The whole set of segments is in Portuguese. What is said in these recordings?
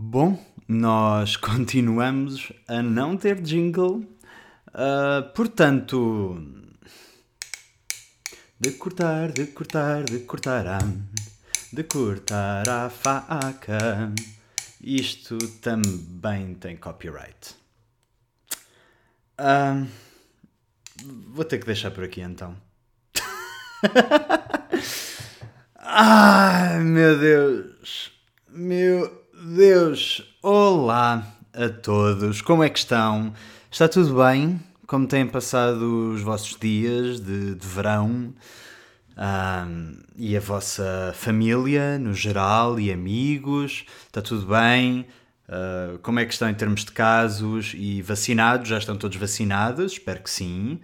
Bom, nós continuamos a não ter jingle, uh, portanto. De cortar, de cortar, de cortar a. De cortar a faca. Isto também tem copyright. Uh, vou ter que deixar por aqui então. Ai meu Deus! Meu Deus! Olá a todos! Como é que estão? Está tudo bem? Como têm passado os vossos dias de, de verão? Um, e a vossa família no geral e amigos? Está tudo bem? Uh, como é que estão em termos de casos e vacinados? Já estão todos vacinados? Espero que sim.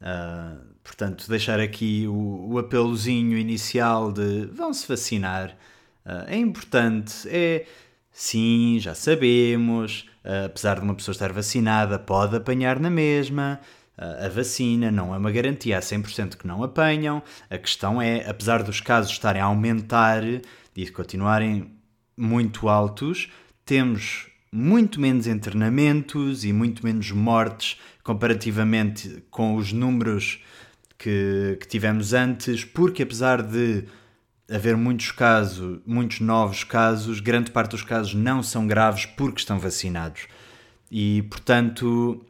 Uh, portanto, deixar aqui o, o apelozinho inicial de vão-se vacinar. Uh, é importante, é sim, já sabemos, uh, apesar de uma pessoa estar vacinada, pode apanhar na mesma. a vacina não é uma garantia a 100% que não apanham. A questão é, apesar dos casos estarem a aumentar e continuarem muito altos, temos muito menos internamentos e muito menos mortes comparativamente com os números que, que tivemos antes, porque apesar de haver muitos casos, muitos novos casos, grande parte dos casos não são graves porque estão vacinados. E, portanto,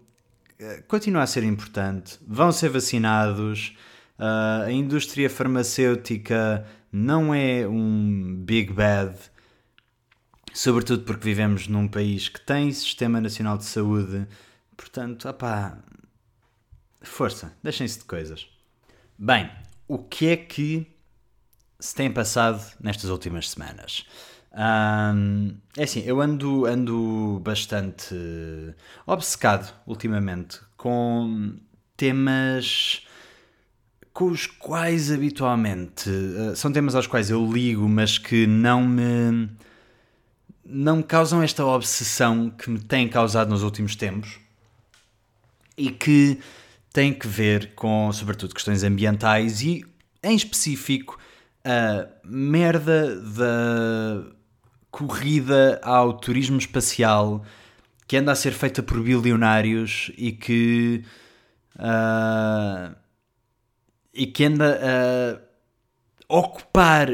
eh, continua a ser importante. Vão ser vacinados. Uh, a indústria farmacêutica não é um big bad, sobretudo porque vivemos num país que tem sistema nacional de saúde. Portanto, opá, força, deixem-se de coisas. Bem, o que é que se tem passado nestas últimas semanas? Um, é assim, eu ando, ando bastante obcecado ultimamente com temas com os quais habitualmente uh, são temas aos quais eu ligo, mas que não me não me causam esta obsessão que me tem causado nos últimos tempos e que tem que ver com, sobretudo, questões ambientais e, em específico, a merda da corrida ao turismo espacial que anda a ser feita por bilionários e que. Uh, e que anda a ocupar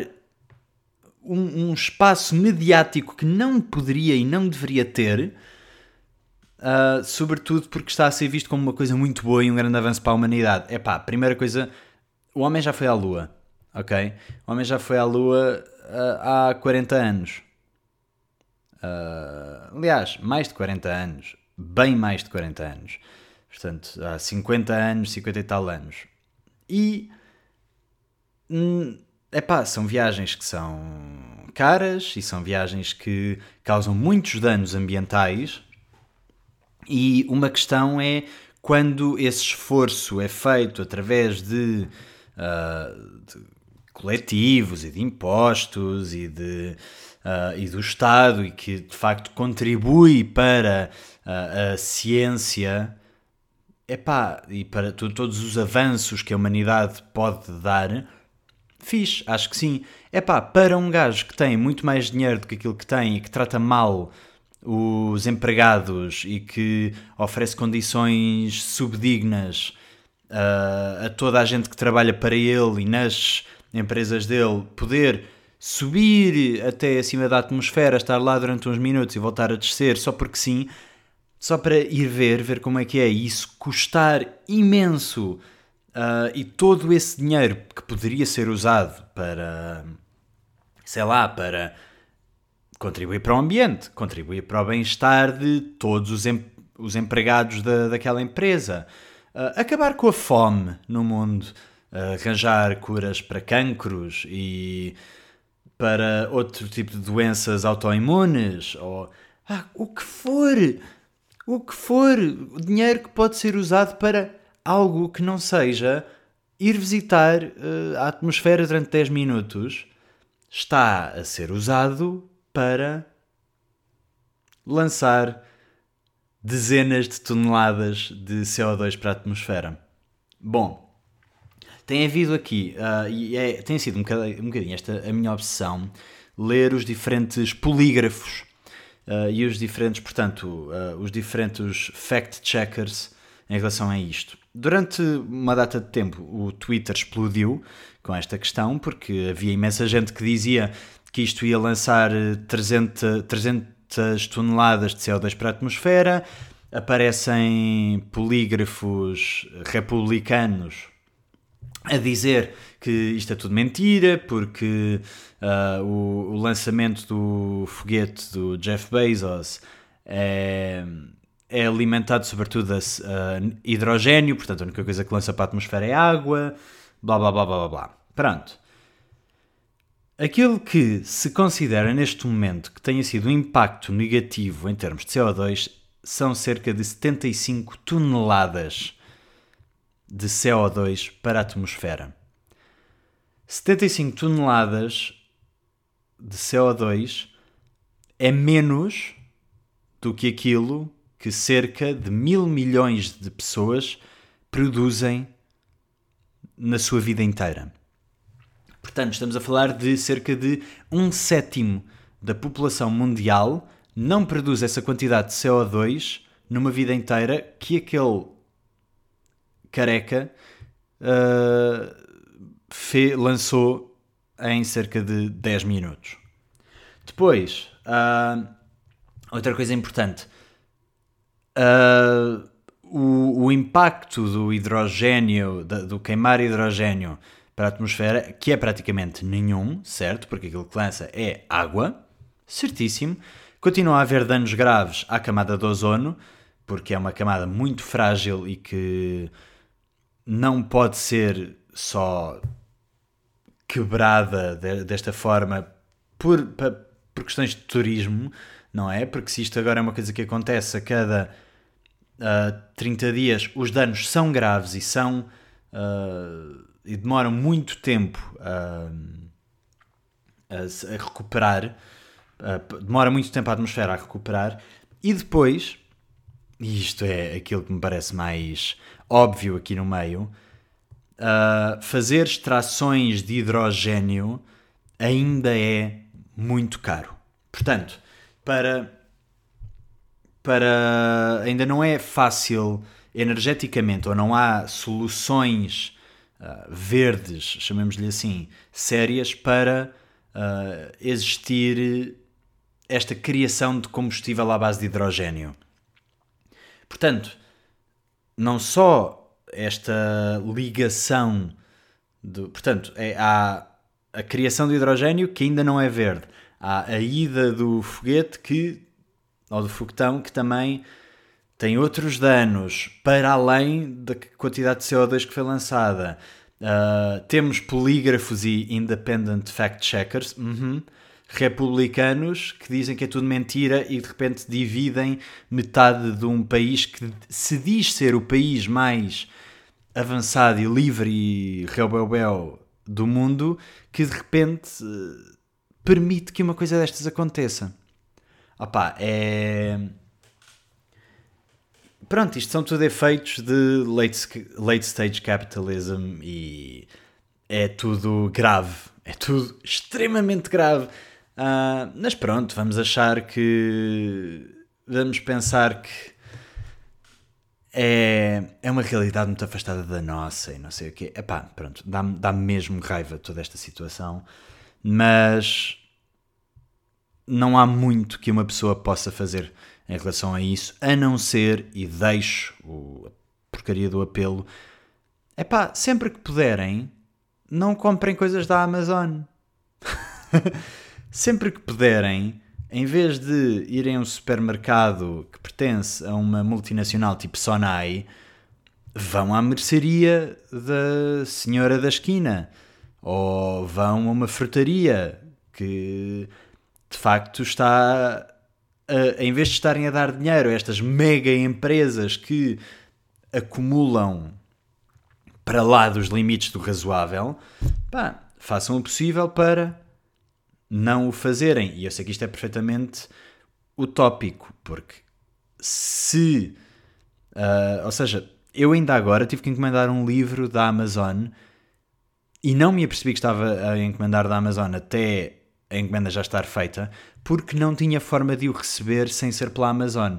um, um, espaço mediático que não poderia e não deveria ter Uh, sobretudo porque está a ser visto como uma coisa muito boa e um grande avanço para a humanidade. É pá, primeira coisa, o homem já foi à Lua, ok? O homem já foi à Lua uh, há 40 anos. Uh, aliás, mais de 40 anos. Bem mais de 40 anos. Portanto, há 50 anos, 50 e tal anos. E. é hum, pá, são viagens que são caras e são viagens que causam muitos danos ambientais e uma questão é quando esse esforço é feito através de, uh, de coletivos e de impostos e, de, uh, e do Estado e que de facto contribui para uh, a ciência epá, e para todos os avanços que a humanidade pode dar, fiz, acho que sim. Epá, para um gajo que tem muito mais dinheiro do que aquilo que tem e que trata mal os empregados e que oferece condições subdignas uh, a toda a gente que trabalha para ele e nas empresas dele, poder subir até acima da atmosfera, estar lá durante uns minutos e voltar a descer só porque sim, só para ir ver, ver como é que é, e isso custar imenso uh, e todo esse dinheiro que poderia ser usado para, sei lá, para contribuir para o ambiente, contribuir para o bem-estar de todos os, em, os empregados da, daquela empresa, uh, acabar com a fome no mundo, arranjar curas para cancros e para outro tipo de doenças autoimunes, ou ah, o que for, o que for, o dinheiro que pode ser usado para algo que não seja ir visitar uh, a atmosfera durante 10 minutos está a ser usado para lançar dezenas de toneladas de CO2 para a atmosfera. Bom, tem havido aqui, uh, e é, tem sido um bocadinho, um bocadinho esta a minha obsessão, ler os diferentes polígrafos uh, e os diferentes, portanto, uh, os diferentes fact-checkers em relação a isto. Durante uma data de tempo, o Twitter explodiu com esta questão, porque havia imensa gente que dizia que isto ia lançar 300, 300 toneladas de CO2 para a atmosfera. Aparecem polígrafos republicanos a dizer que isto é tudo mentira, porque uh, o, o, lançamento do foguete do Jeff Bezos é, é alimentado sobretudo a, a, hidrogênio, portanto a única coisa que lança para a atmosfera é água, blá blá blá blá blá. Pronto. Aquilo que se considera neste momento que tenha sido um impacto negativo em termos de CO2 são cerca de 75 toneladas de CO2 para a atmosfera. 75 toneladas de CO2 é menos do que aquilo que cerca de mil milhões de pessoas produzem na sua vida inteira. Portanto, estamos a falar de cerca de um sétimo da população mundial não produz essa quantidade de CO2 numa vida inteira que aquele careca uh, fe, lançou em cerca de 10 minutos. Depois, uh, outra coisa importante. Uh, o, o, impacto do hidrogênio, do queimar hidrogênio para a atmosfera, que é praticamente nenhum, certo? Porque aquilo que lança é água, certíssimo. Continua a haver danos graves à camada de ozono, porque é uma camada muito frágil e que não pode ser só quebrada de, desta forma por, por questões de turismo, não é? Porque se isto agora é uma coisa que acontece a cada uh, ah, 30 dias, os danos são graves e são uh, e demoram muito tempo uh, a, a, recuperar, demora muito tempo a atmosfera a recuperar, e depois, e isto é aquilo que me parece mais óbvio aqui no meio, uh, fazer extrações de hidrogênio ainda é muito caro. Portanto, para, para ainda não é fácil energeticamente, ou não há soluções uh, verdes, chamemos-lhe assim, sérias para uh, existir esta criação de combustível à base de hidrogênio. Portanto, não só esta ligação, do, portanto, é, há a criação de hidrogênio que ainda não é verde, há a ida do foguete que, ou do foguetão que também tem outros danos para além da quantidade de CO2 que foi lançada. Uh, temos polígrafos e independent fact-checkers. Uhum republicanos que dizem que é tudo mentira e de repente dividem metade de um país que se diz ser o país mais avançado e livre e reubel do mundo que de repente eh, permite que uma coisa destas aconteça. Opá, é. Pronto, isto são tudo efeitos de late, late stage capitalism e é tudo grave. É tudo extremamente grave. Uh, mas pronto, vamos achar que. Vamos pensar que é, é uma realidade muito afastada da nossa e não sei o quê. Epá, pronto, dá-me dá mesmo raiva toda esta situação, mas não há muito que uma pessoa possa fazer em relação a isso, a não ser, e deixo o, a porcaria do apelo, é pá, sempre que puderem, não comprem coisas da Amazon. sempre que puderem, em vez de irem a um supermercado que pertence a uma multinacional tipo Sonai, vão à mercearia da senhora da esquina. Ou vão a uma frutaria que de facto está em vez de estarem a dar dinheiro a estas mega empresas que acumulam para lá dos limites do razoável, pá, façam o possível para não o fazerem. E eu sei que isto é perfeitamente utópico, porque se. Uh, ou seja, eu ainda agora tive que encomendar um livro da Amazon e não me apercebi que estava a encomendar da Amazon até a encomenda já estar feita, porque não tinha forma de o receber sem ser pela Amazon.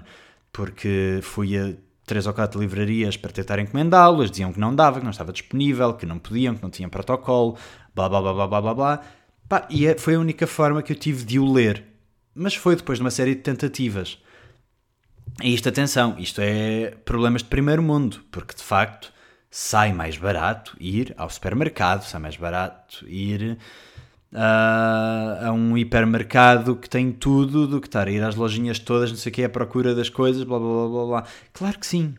Porque fui a três ou quatro livrarias para tentar encomendá-lo, diziam que não dava, que não estava disponível, que não podiam, que não tinham protocolo, blá blá blá blá blá blá blá. Pá, e é, foi a única forma que eu tive de o ler. Mas foi depois de uma série de tentativas. E isto, atenção, isto é problemas de primeiro mundo, porque de facto sai mais barato ir ao supermercado, sai mais barato ir uh, a um hipermercado que tem tudo do que estar a ir às lojinhas todas, não sei o que, à procura das coisas, blá blá blá blá blá. Claro que sim.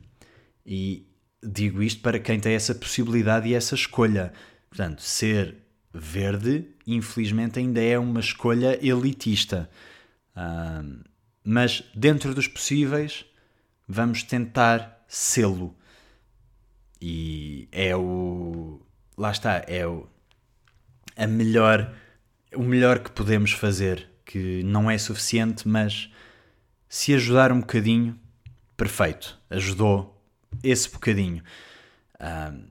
E digo isto para quem tem essa possibilidade e essa escolha. Portanto, ser verde, infelizmente, ainda é uma escolha elitista. Uh, mas dentro dos possíveis, vamos tentar sê-lo. E é o. Lá está, é o, a melhor, o melhor que podemos fazer. Que não é suficiente, mas se ajudar um bocadinho, perfeito. Ajudou esse bocadinho. Uh,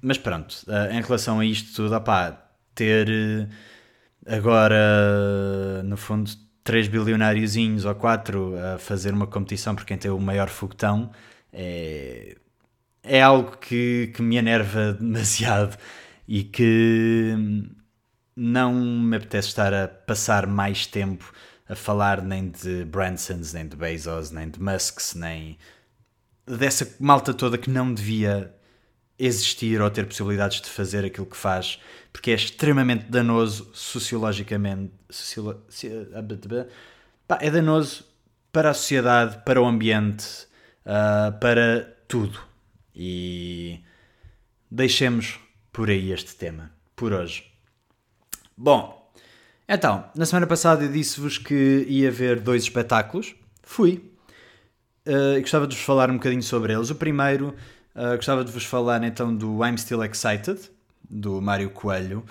mas pronto, uh, em relação a isto tudo, opá, ter uh, agora, no fundo, três bilionáriozinhos ou quatro a fazer uma competição por quem tem o maior foguetão é, é algo que, que me enerva demasiado e que não me apetece estar a passar mais tempo a falar nem de Bransons, nem de Bezos, nem de Musks, nem dessa malta toda que não devia existir ou ter possibilidades de fazer aquilo que faz, porque é extremamente danoso sociologicamente. Sociolo, pá, é danoso para a sociedade, para o ambiente, uh, para tudo. E deixemos por aí este tema, por hoje. Bom, então, na semana passada eu disse-vos que ia ver dois espetáculos. Fui. Uh, gostava de vos falar um bocadinho sobre eles. O primeiro, uh, gostava de vos falar então do I'm Still Excited, do Mário Coelho.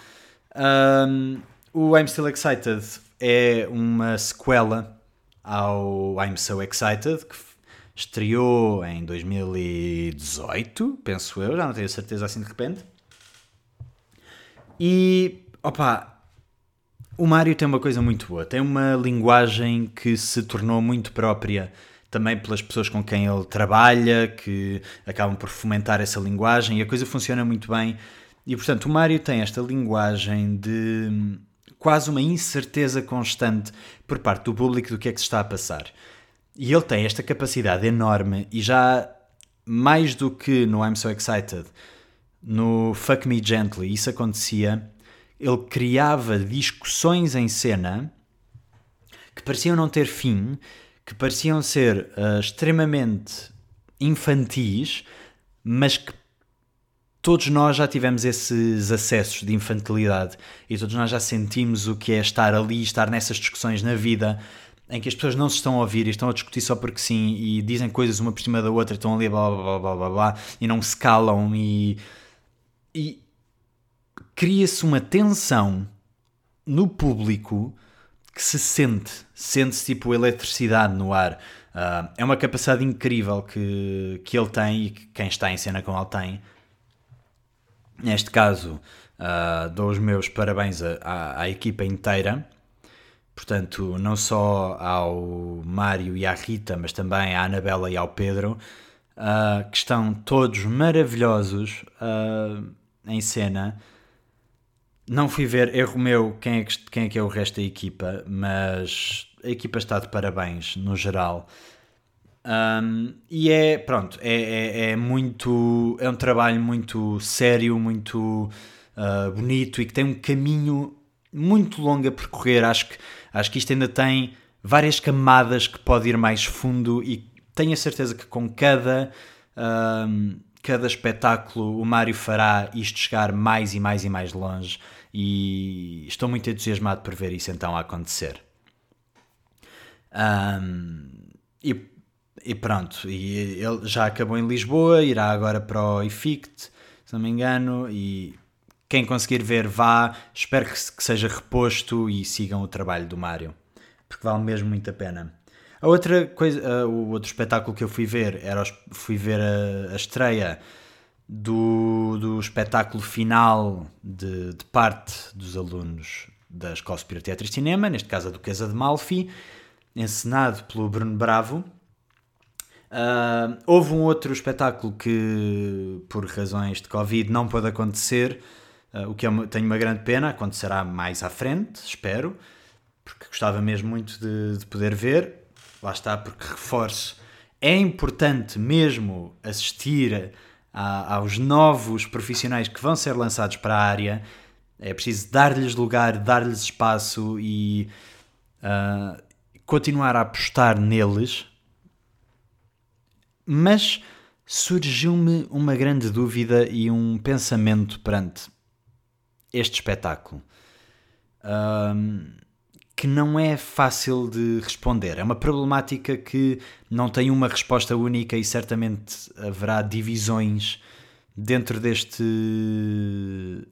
Um, o I'm Still Excited é uma sequela ao I'm So Excited, que estreou em 2018, penso eu, já não tenho certeza assim de repente. E, opa, o Mário tem uma coisa muito boa, tem uma linguagem que se tornou muito própria também pelas pessoas com quem ele trabalha, que acabam por fomentar essa linguagem e a coisa funciona muito bem. E portanto, o Mário tem esta linguagem de quase uma incerteza constante por parte do público do que é que se está a passar. E ele tem esta capacidade enorme e já mais do que no I'm So Excited, no Fuck Me Gently, isso acontecia, ele criava discussões em cena que pareciam não ter fim, que pareciam ser uh, extremamente infantis, mas que todos nós já tivemos esses acessos de infantilidade e todos nós já sentimos o que é estar ali, estar nessas discussões na vida em que as pessoas não se estão a ouvir e estão a discutir só porque sim e dizem coisas uma por cima da outra, estão ali blá blá blá blá blá, e não se calam e, e cria-se uma tensão no público que se sente, sente-se tipo eletricidade no ar. Uh, é uma capacidade incrível que, que ele tem e que quem está em cena com ele tem. Neste caso, uh, dou os meus parabéns à, à equipa inteira Portanto, não só ao Mário e à Rita, mas também à Anabela e ao Pedro, uh, que estão todos maravilhosos uh, em cena. Não fui ver, erro meu, quem é, que, quem é que é o resto da equipa, mas a equipa está de parabéns no geral. Um, e é, pronto, é, é, é, muito. É um trabalho muito sério, muito uh, bonito e que tem um caminho muito longo a percorrer. Acho que Acho que isto ainda tem várias camadas que pode ir mais fundo e tenho a certeza que com cada, um, cada espetáculo o Mário fará isto chegar mais e mais e mais longe e estou muito entusiasmado por ver isso então acontecer. Um, e, e, pronto, e ele já acabou em Lisboa, irá agora para o IFICT, se não me engano, e quem conseguir ver, vá. Espero que, seja reposto e sigam o trabalho do Mário, porque vale mesmo muito a pena. A outra coisa, uh, o outro espetáculo que eu fui ver era fui ver a, a estreia do, do espetáculo final de, de, parte dos alunos da Escola Superior de Teatro e Cinema, neste caso a Duquesa de Malfi, encenado pelo Bruno Bravo. Uh, houve um outro espetáculo que, por razões de Covid, não pôde acontecer, uh, o que é, tenho uma grande pena, acontecerá mais à frente, espero, porque gostava mesmo muito de, de poder ver. Lá está, porque reforço, é importante mesmo assistir a, aos novos profissionais que vão ser lançados para a área. É preciso dar-lhes lugar, dar-lhes espaço e uh, continuar a apostar neles. Mas surgiu-me uma grande dúvida e um pensamento perante este espetáculo. Um, que não é fácil de responder. É uma problemática que não tem uma resposta única e certamente haverá divisões dentro deste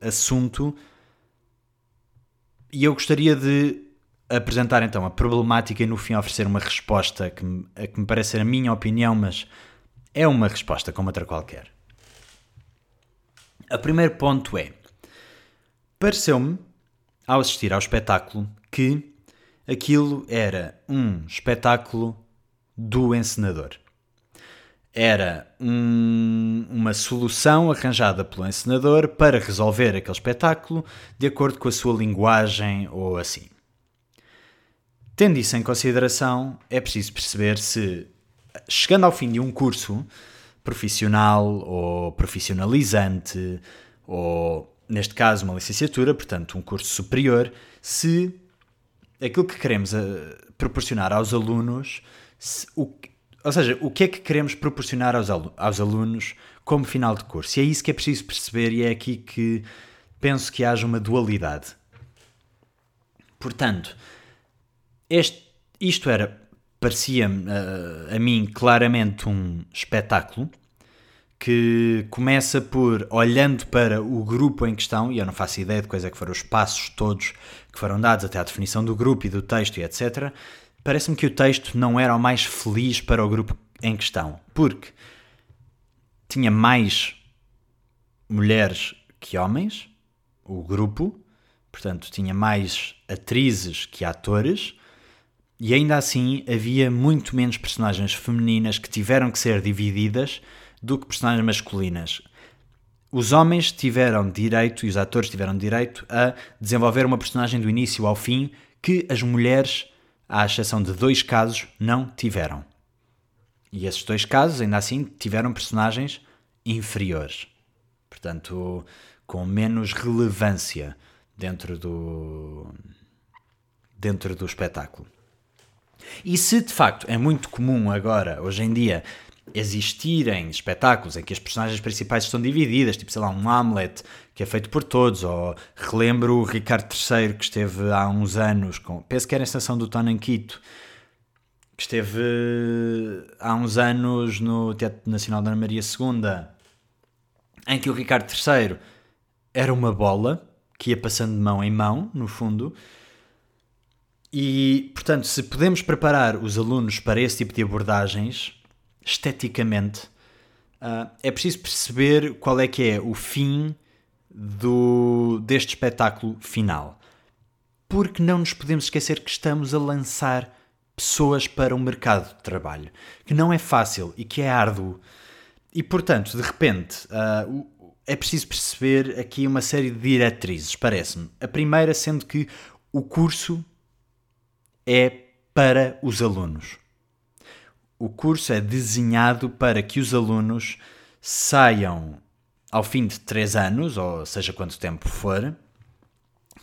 assunto. E eu gostaria de apresentar então a problemática e no fim oferecer uma resposta que me, que me parece ser a minha opinião, mas é uma resposta como outra qualquer. O primeiro ponto é: pareceu-me, ao assistir ao espetáculo, que aquilo era um espetáculo do encenador. Era um, uma solução arranjada pelo encenador para resolver aquele espetáculo de acordo com a sua linguagem ou assim. Tendo isso em consideração, é preciso perceber se, chegando ao fim de um curso profissional ou profissionalizante, ou neste caso uma licenciatura, portanto um curso superior, se aquilo que queremos uh, proporcionar aos alunos, se, o, ou seja, o que é que queremos proporcionar aos, aos alunos como final de curso. E é isso que é preciso perceber e é aqui que penso que haja uma dualidade. Portanto, este, isto era, parecia-me uh, a mim claramente um espetáculo que começa por olhando para o grupo em questão, e eu não faço ideia de quais é que foram os passos todos que foram dados até à definição do grupo e do texto e etc. Parece-me que o texto não era o mais feliz para o grupo em questão, porque tinha mais mulheres que homens, o grupo, portanto, tinha mais atrizes que atores, e ainda assim havia muito menos personagens femininas que tiveram que ser divididas do que personagens masculinas. Os homens tiveram direito, e os atores tiveram direito, a desenvolver uma personagem do início ao fim que as mulheres, à exceção de dois casos, não tiveram. E esses dois casos, ainda assim, tiveram personagens inferiores. Portanto, com menos relevância dentro do, dentro do espetáculo. E se de facto é muito comum agora, hoje em dia, existirem espetáculos em que as personagens principais estão divididas, tipo, sei lá, um Hamlet que é feito por todos, ou relembro o Ricardo III que esteve há uns anos, com, penso que era a estação do Tonanquito, que esteve há uns anos no Teatro Nacional da Ana Maria II, em que o Ricardo III era uma bola que ia passando de mão em mão, no fundo, e, portanto, se podemos preparar os alunos para esse tipo de abordagens, esteticamente, uh, é preciso perceber qual é que é o fim do, deste espetáculo final. Porque não nos podemos esquecer que estamos a lançar pessoas para o mercado de trabalho, que não é fácil e que é árduo. E, portanto, de repente, uh, é preciso perceber aqui uma série de diretrizes, parece-me. A primeira sendo que o curso é para os alunos o curso é desenhado para que os alunos saiam ao fim de três anos, ou seja quanto tempo for,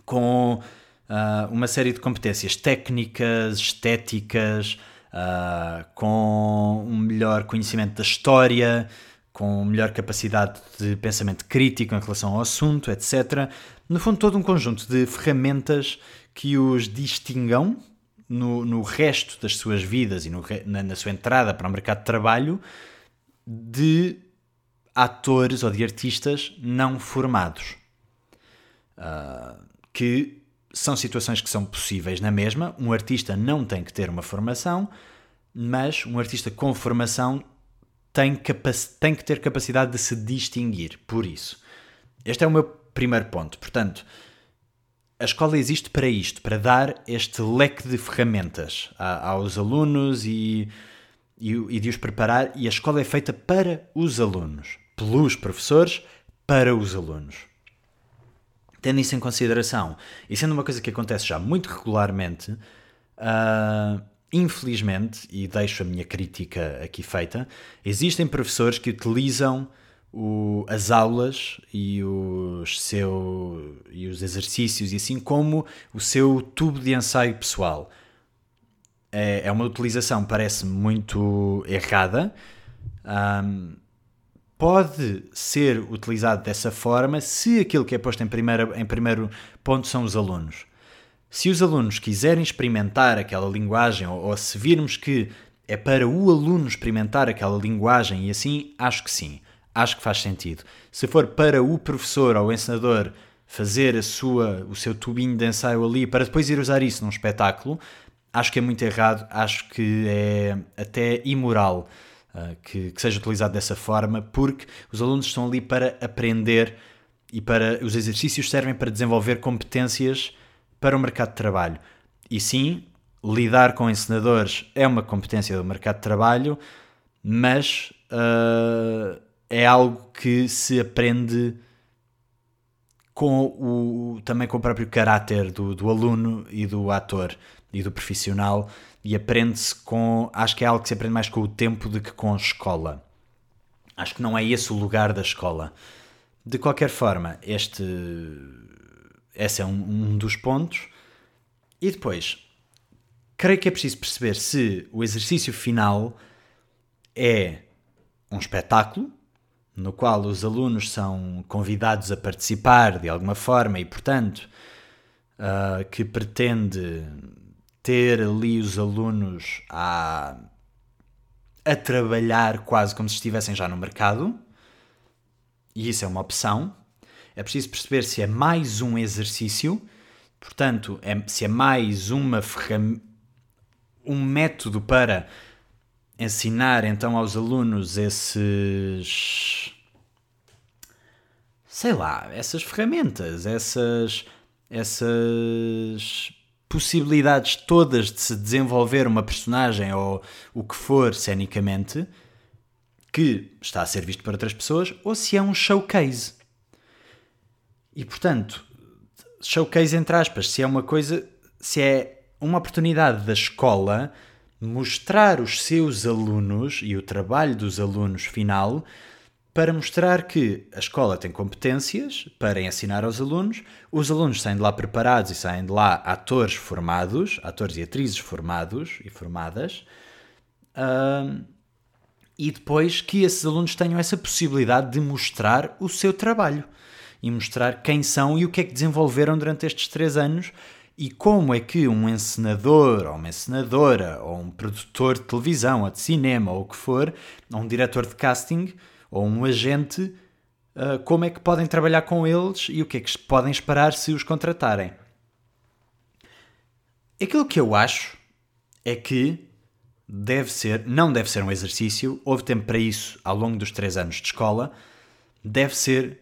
com uh, uma série de competências técnicas, estéticas, uh, com um melhor conhecimento da história, com melhor capacidade de pensamento crítico em relação ao assunto, etc. No fundo, todo um conjunto de ferramentas que os distingam no, no resto das suas vidas e no, na, na sua entrada para o mercado de trabalho de atores ou de artistas não formados. Uh, que são situações que são possíveis na mesma. Um artista não tem que ter uma formação, mas um artista com formação tem, tem que ter capacidade de se distinguir. Por isso, este é o meu primeiro ponto. Portanto, a escola existe para isto, para dar este leque de ferramentas aos alunos e, e, e de os preparar. E a escola é feita para os alunos, pelos professores, para os alunos. Tendo isso em consideração, e sendo uma coisa que acontece já muito regularmente, uh, infelizmente, e deixo a minha crítica aqui feita, existem professores que utilizam o, as aulas e os, seu, e os exercícios, e assim como o seu tubo de ensaio pessoal. É, é uma utilização, parece muito errada. Um, pode ser utilizado dessa forma se aquilo que é posto em, primeira, em primeiro ponto são os alunos. Se os alunos quiserem experimentar aquela linguagem, ou, ou se virmos que é para o aluno experimentar aquela linguagem e assim, acho que sim acho que faz sentido. Se for para o professor ou o ensinador fazer a sua, o seu tubinho de ensaio ali para depois ir usar isso num espetáculo, acho que é muito errado, acho que é até imoral uh, que, que, seja utilizado dessa forma, porque os alunos estão ali para aprender e para os exercícios servem para desenvolver competências para o mercado de trabalho. E sim, lidar com ensinadores é uma competência do mercado de trabalho, mas uh, é algo que se aprende com o, também com o próprio caráter do, do aluno e do ator e do profissional e aprende-se com, acho que é algo que se aprende mais com o tempo do que com a escola. Acho que não é esse o lugar da escola. De qualquer forma, este esse é um, um dos pontos. E depois, creio que é preciso perceber se o exercício final é um espetáculo no qual os alunos são convidados a participar de alguma forma e, portanto, uh, que pretende ter ali os alunos a, a trabalhar quase como se estivessem já no mercado, e isso é uma opção. É preciso perceber se é mais um exercício, portanto, é, se é mais uma ferramenta, um método para ensinar então aos alunos esses. sei lá, essas ferramentas, essas. essas possibilidades todas de se desenvolver uma personagem ou o que for cenicamente que está a ser visto por outras pessoas ou se é um showcase. E portanto, showcase entre aspas, se é uma coisa, se é uma oportunidade da escola mostrar os seus alunos e o trabalho dos alunos final para mostrar que a escola tem competências para ensinar aos alunos, os alunos saem de lá preparados e saem de lá atores formados, atores e atrizes formados e formadas, uh, e depois que esses alunos tenham essa possibilidade de mostrar o seu trabalho e mostrar quem são e o que é que desenvolveram durante estes três anos e como é que um encenador, ou uma encenadora, ou um produtor de televisão, ou de cinema, ou o que for, ou um diretor de casting, ou um agente, uh, como é que podem trabalhar com eles e o que é que podem esperar se os contratarem. Aquilo que eu acho é que deve ser, não deve ser um exercício, houve tempo para isso ao longo dos três anos de escola, deve ser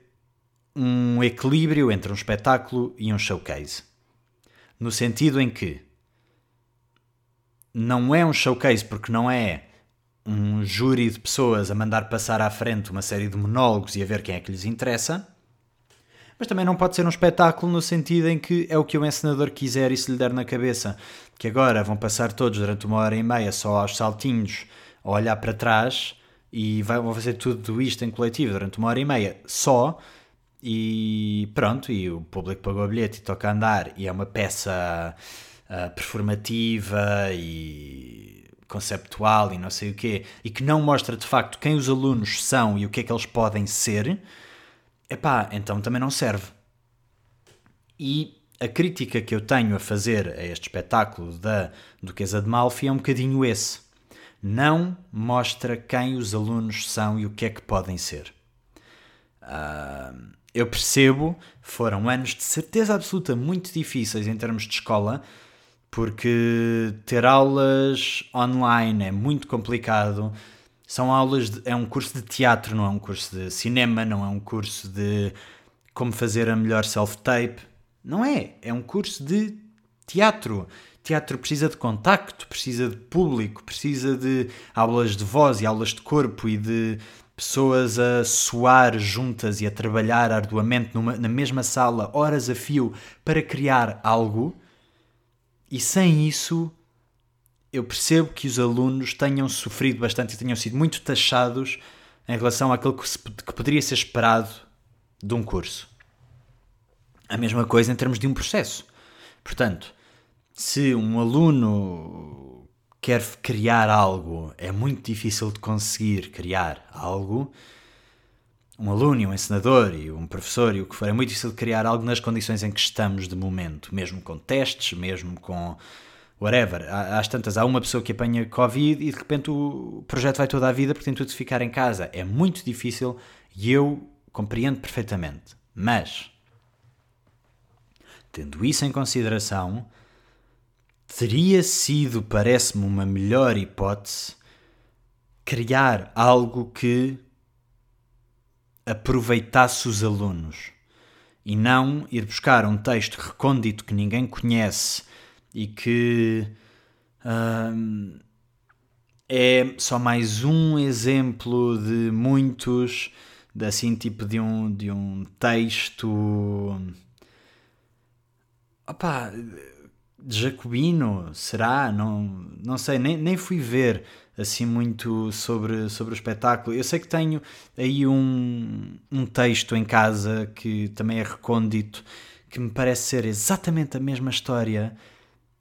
um equilíbrio entre um espetáculo e um showcase no sentido em que não é um showcase porque não é um júri de pessoas a mandar passar à frente uma série de monólogos e a ver quem é que lhes interessa, mas também não pode ser um espetáculo no sentido em que é o que o encenador quiser e se lhe der na cabeça, que agora vão passar todos durante uma hora e meia só aos saltinhos a olhar para trás e vão fazer tudo isto em coletivo durante uma hora e meia só e pronto, e o público pagou o bilhete e toca a andar, e é uma peça uh, performativa e conceptual e não sei o quê, e que não mostra de facto quem os alunos são e o que é que eles podem ser, epá, então também não serve. E a crítica que eu tenho a fazer a este espetáculo da Duquesa de Malfi é um bocadinho esse. Não mostra quem os alunos são e o que é que podem ser. Uh, eu percebo, foram anos de certeza absoluta muito difíceis em termos de escola, porque ter aulas online é muito complicado. São aulas, de, é um curso de teatro, não é um curso de cinema, não é um curso de como fazer a melhor self-tape. Não é. É um curso de teatro. Teatro precisa de contacto, precisa de público, precisa de aulas de voz e aulas de corpo e de pessoas a suar juntas e a trabalhar arduamente numa, na mesma sala, horas a fio, para criar algo. E sem isso, eu percebo que os alunos tenham sofrido bastante e tenham sido muito taxados em relação àquilo que, se, que poderia ser esperado de um curso. A mesma coisa em termos de um processo. Portanto, se um aluno quer criar algo, é muito difícil de conseguir criar algo. Um aluno, um ensinador e um professor e o que for, é muito difícil de criar algo nas condições em que estamos de momento, mesmo com testes, mesmo com whatever. Às tantas, há uma pessoa que apanha Covid e de repente o projeto vai toda a vida porque tem tudo de ficar em casa. É muito difícil e eu compreendo perfeitamente. Mas, tendo isso em consideração, teria sido, parece-me, uma melhor hipótese criar algo que aproveitasse os alunos e não ir buscar um texto recôndito que ninguém conhece e que hum, é só mais um exemplo de muitos, assim, tipo de um, de um texto. Opá, jacobino, será? Não, não sei, nem, nem fui ver assim muito sobre, sobre o espetáculo. Eu sei que tenho aí um, um texto em casa que também é recôndito, que me parece ser exatamente a mesma história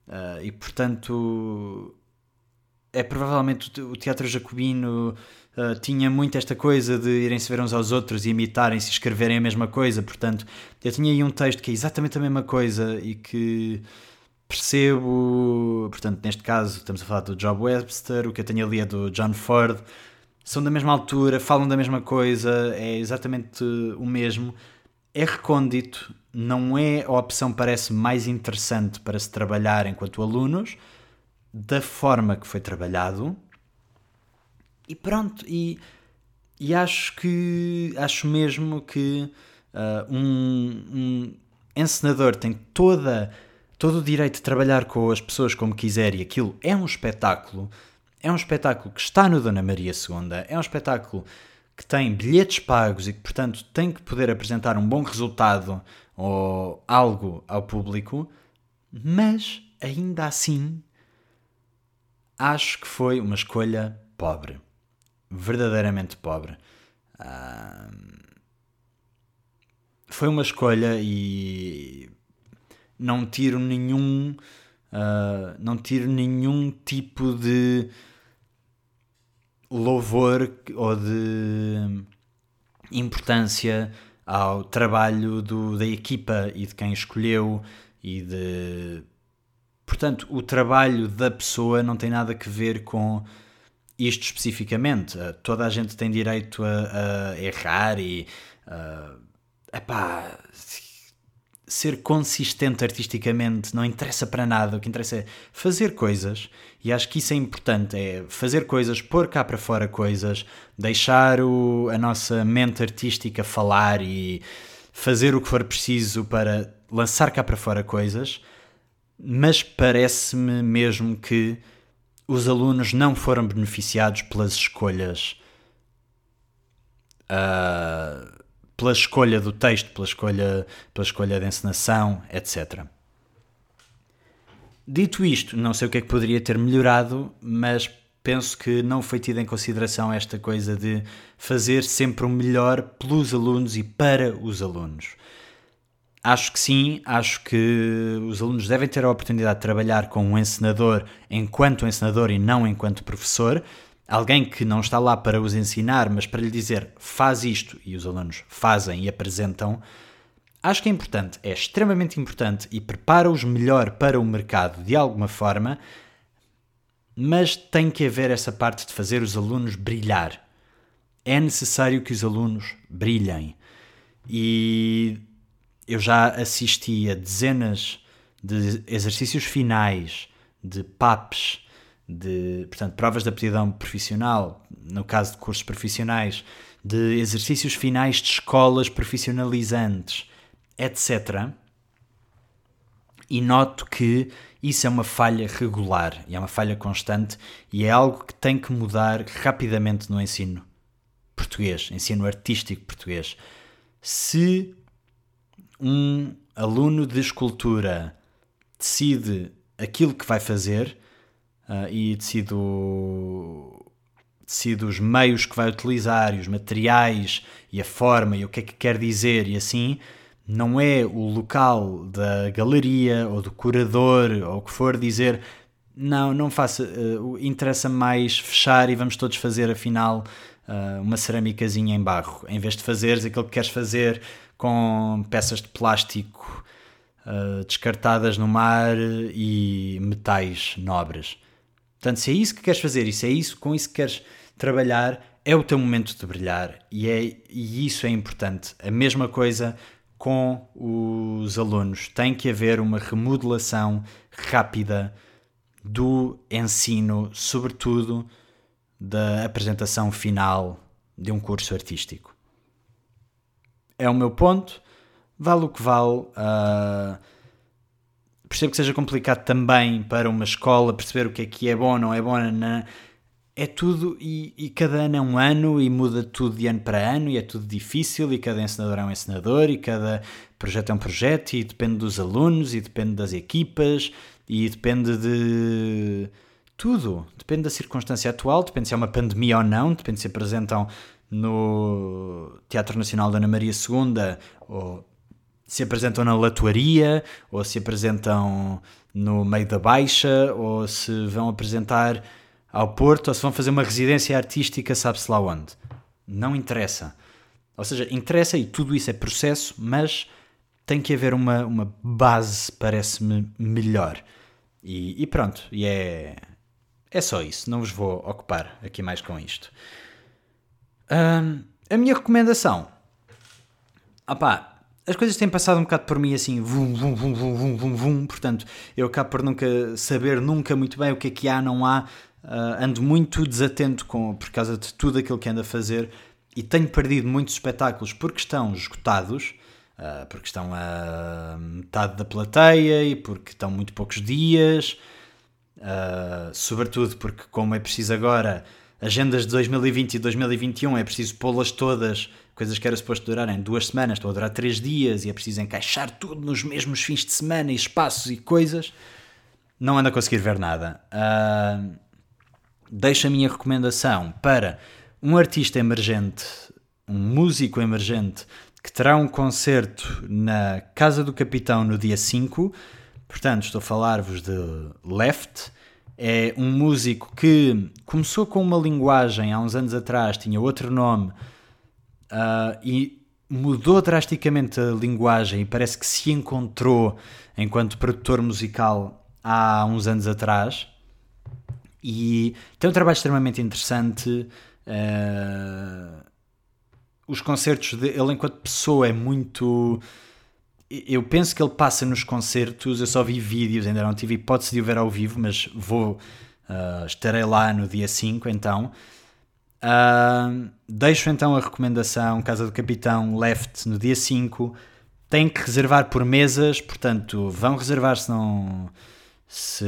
uh, e, portanto, é provavelmente o teatro jacobino uh, tinha muito esta coisa de irem-se ver uns aos outros e imitarem-se e escreverem a mesma coisa, portanto, eu tinha aí um texto que é exatamente a mesma coisa e que percebo, portanto, neste caso estamos a falar do Job Webster, o que eu tenho ali é do John Ford, são da mesma altura, falam da mesma coisa, é exatamente o mesmo. É recôndito, não é a opção parece mais interessante para se trabalhar enquanto alunos, da forma que foi trabalhado. E pronto, e, e acho que acho mesmo que uh, um, um encenador tem toda todo o direito de trabalhar com as pessoas como quiser e aquilo é um espetáculo, é um espetáculo que está no Dona Maria II, é um espetáculo que tem bilhetes pagos e que, portanto, tem que poder apresentar um bom resultado ou algo ao público, mas ainda assim acho que foi uma escolha pobre. Verdadeiramente pobre. Foi uma escolha e não tiro nenhum uh, não tiro nenhum tipo de louvor ou de importância ao trabalho do, da equipa e de quem escolheu e de portanto o trabalho da pessoa não tem nada a ver com isto especificamente. Uh, toda a gente tem direito a, a errar e uh, epá, ser consistente artisticamente não interessa para nada, o que interessa é fazer coisas, e acho que isso é importante, é fazer coisas, pôr cá para fora coisas, deixar o, a nossa mente artística falar e fazer o que for preciso para lançar cá para fora coisas, mas parece-me mesmo que os alunos não foram beneficiados pelas escolhas uh, pela escolha do texto, pela escolha, pela escolha da encenação, etc. Dito isto, não sei o que é que poderia ter melhorado, mas penso que não foi tida em consideração esta coisa de fazer sempre o melhor pelos alunos e para os alunos. Acho que sim, acho que os alunos devem ter a oportunidade de trabalhar com um encenador enquanto encenador e não enquanto professor, alguém que não está lá para os ensinar, mas para lhe dizer faz isto e os alunos fazem e apresentam, acho que é importante, é extremamente importante e prepara-os melhor para o mercado de alguma forma, mas tem que haver essa parte de fazer os alunos brilhar. É necessário que os alunos brilhem. E eu já assisti a dezenas de exercícios finais, de PAPs, de portanto, provas de aptidão profissional, no caso de cursos profissionais, de exercícios finais de escolas profissionalizantes, etc. e noto que isso é uma falha regular e é uma falha constante e é algo que tem que mudar rapidamente no ensino português, ensino artístico português. Se um aluno de escultura decide aquilo que vai fazer uh, e decide, o, decide os meios que vai utilizar e os materiais e a forma e o que é que quer dizer e assim, não é o local da galeria ou do curador ou o que for dizer não, não faça, uh, interessa mais fechar e vamos todos fazer afinal uh, uma cerâmicazinha em barro, em vez de fazeres aquilo que queres fazer com peças de plástico uh, descartadas no mar e metais nobres. Portanto, se é isso que queres fazer e se é isso, com isso que queres trabalhar, é o teu momento de brilhar e, é, e isso é importante. A mesma coisa com os alunos. Tem que haver uma remodelação rápida do ensino, sobretudo da apresentação final de um curso artístico. É o meu ponto, vale o que vale. Uh, percebo que seja complicado também para uma escola perceber o que é que é bom, não é bom, não, é tudo e, e, cada ano é um ano e muda tudo de ano para ano e é tudo difícil e cada ensinador é um ensinador e cada projeto é um projeto e depende dos alunos e depende das equipas e depende de tudo, depende da circunstância atual, depende se é uma pandemia ou não, depende se apresentam no Teatro Nacional da Ana Maria II ou se apresentam na Latuaria ou se apresentam no meio da Baixa ou se vão apresentar ao Porto ou se vão fazer uma residência artística, sabe-se lá onde. Não interessa. Ou seja, interessa e tudo isso é processo, mas tem que haver uma, uma base, parece-me, melhor. E, e, pronto, e é, é só isso. Não vos vou ocupar aqui mais com isto. a minha recomendação. Opá, as coisas têm passado um bocado por mim assim, vum, vum, vum, vum, vum, vum, vum, portanto, eu acabo por nunca saber nunca muito bem o que é que há, não há, uh, ando muito desatento com, por causa de tudo aquilo que ando a fazer e tenho perdido muitos espetáculos porque estão esgotados, uh, porque estão a metade da plateia e porque estão muito poucos dias, uh, sobretudo porque, como é preciso agora, agendas de 2020 e 2021 é preciso pô-las todas, coisas que era suposto durarem duas semanas, estão a durar três dias e é preciso encaixar tudo nos mesmos fins de semana e espaços e coisas. Não ando a conseguir ver nada. Uh, deixo a minha recomendação para um artista emergente, um músico emergente, que terá um concerto na Casa do Capitão no dia 5. Portanto, estou a falar-vos de Left. É um músico que começou com uma linguagem há uns anos atrás, tinha outro nome, uh, e mudou drasticamente a linguagem e parece que se encontrou enquanto produtor musical há uns anos atrás. E tem um trabalho extremamente interessante. Uh, os concertos dele, enquanto pessoa, é muito. Eu penso que ele passa nos concertos. Eu só vi vídeos, ainda não tive hipótese de o ver ao vivo, mas vou. Uh, estarei lá no dia 5 então. Uh, deixo então a recomendação: Casa do Capitão Left no dia 5. Tem que reservar por mesas, portanto, vão reservar se não. Se,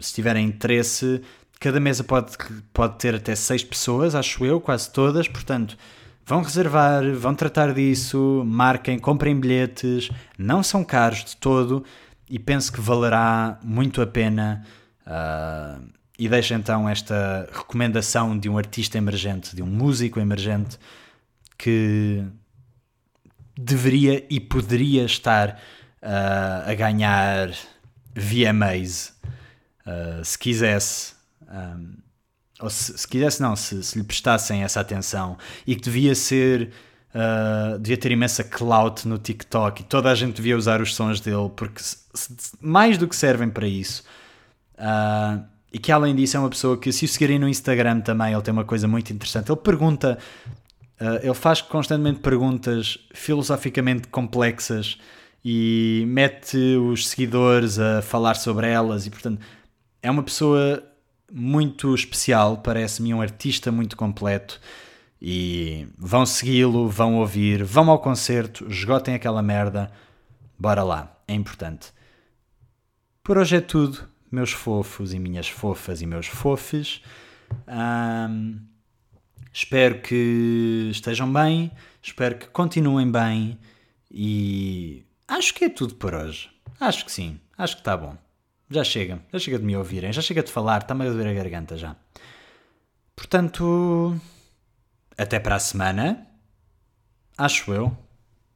se tiverem interesse, cada mesa pode, pode ter até 6 pessoas, acho eu, quase todas, portanto, vão reservar, vão tratar disso, marquem, comprem bilhetes, não são caros de todo e penso que valerá muito a pena. Uh, e deixo então esta recomendação de um artista emergente, de um músico emergente que deveria e poderia estar uh, a ganhar VMAs uh, se quisesse. Um, ou se, se, quisesse, não, se, se, lhe prestassem essa atenção e que devia ser. Uh, devia ter imensa clout no TikTok e toda a gente devia usar os sons dele porque mais do que servem para isso. E que além disso é uma pessoa que, se o seguirem no Instagram também, ele tem uma coisa muito interessante. Ele pergunta, uh, ele faz constantemente perguntas filosoficamente complexas e mete os seguidores a falar sobre elas e, portanto, é uma pessoa muito especial, parece-me um artista muito completo. E vão segui-lo, vão ouvir, vão ao concerto, esgotem aquela merda. Bora lá, é importante. Por hoje é tudo, meus fofos e minhas fofas e meus fofes. Um, espero que estejam bem, espero que continuem bem e acho que é tudo por hoje. Acho que sim, acho que está bom. Já chega, já chega de me ouvirem, já chega de falar, está-me a doer a garganta já. Portanto, até para a semana, acho eu.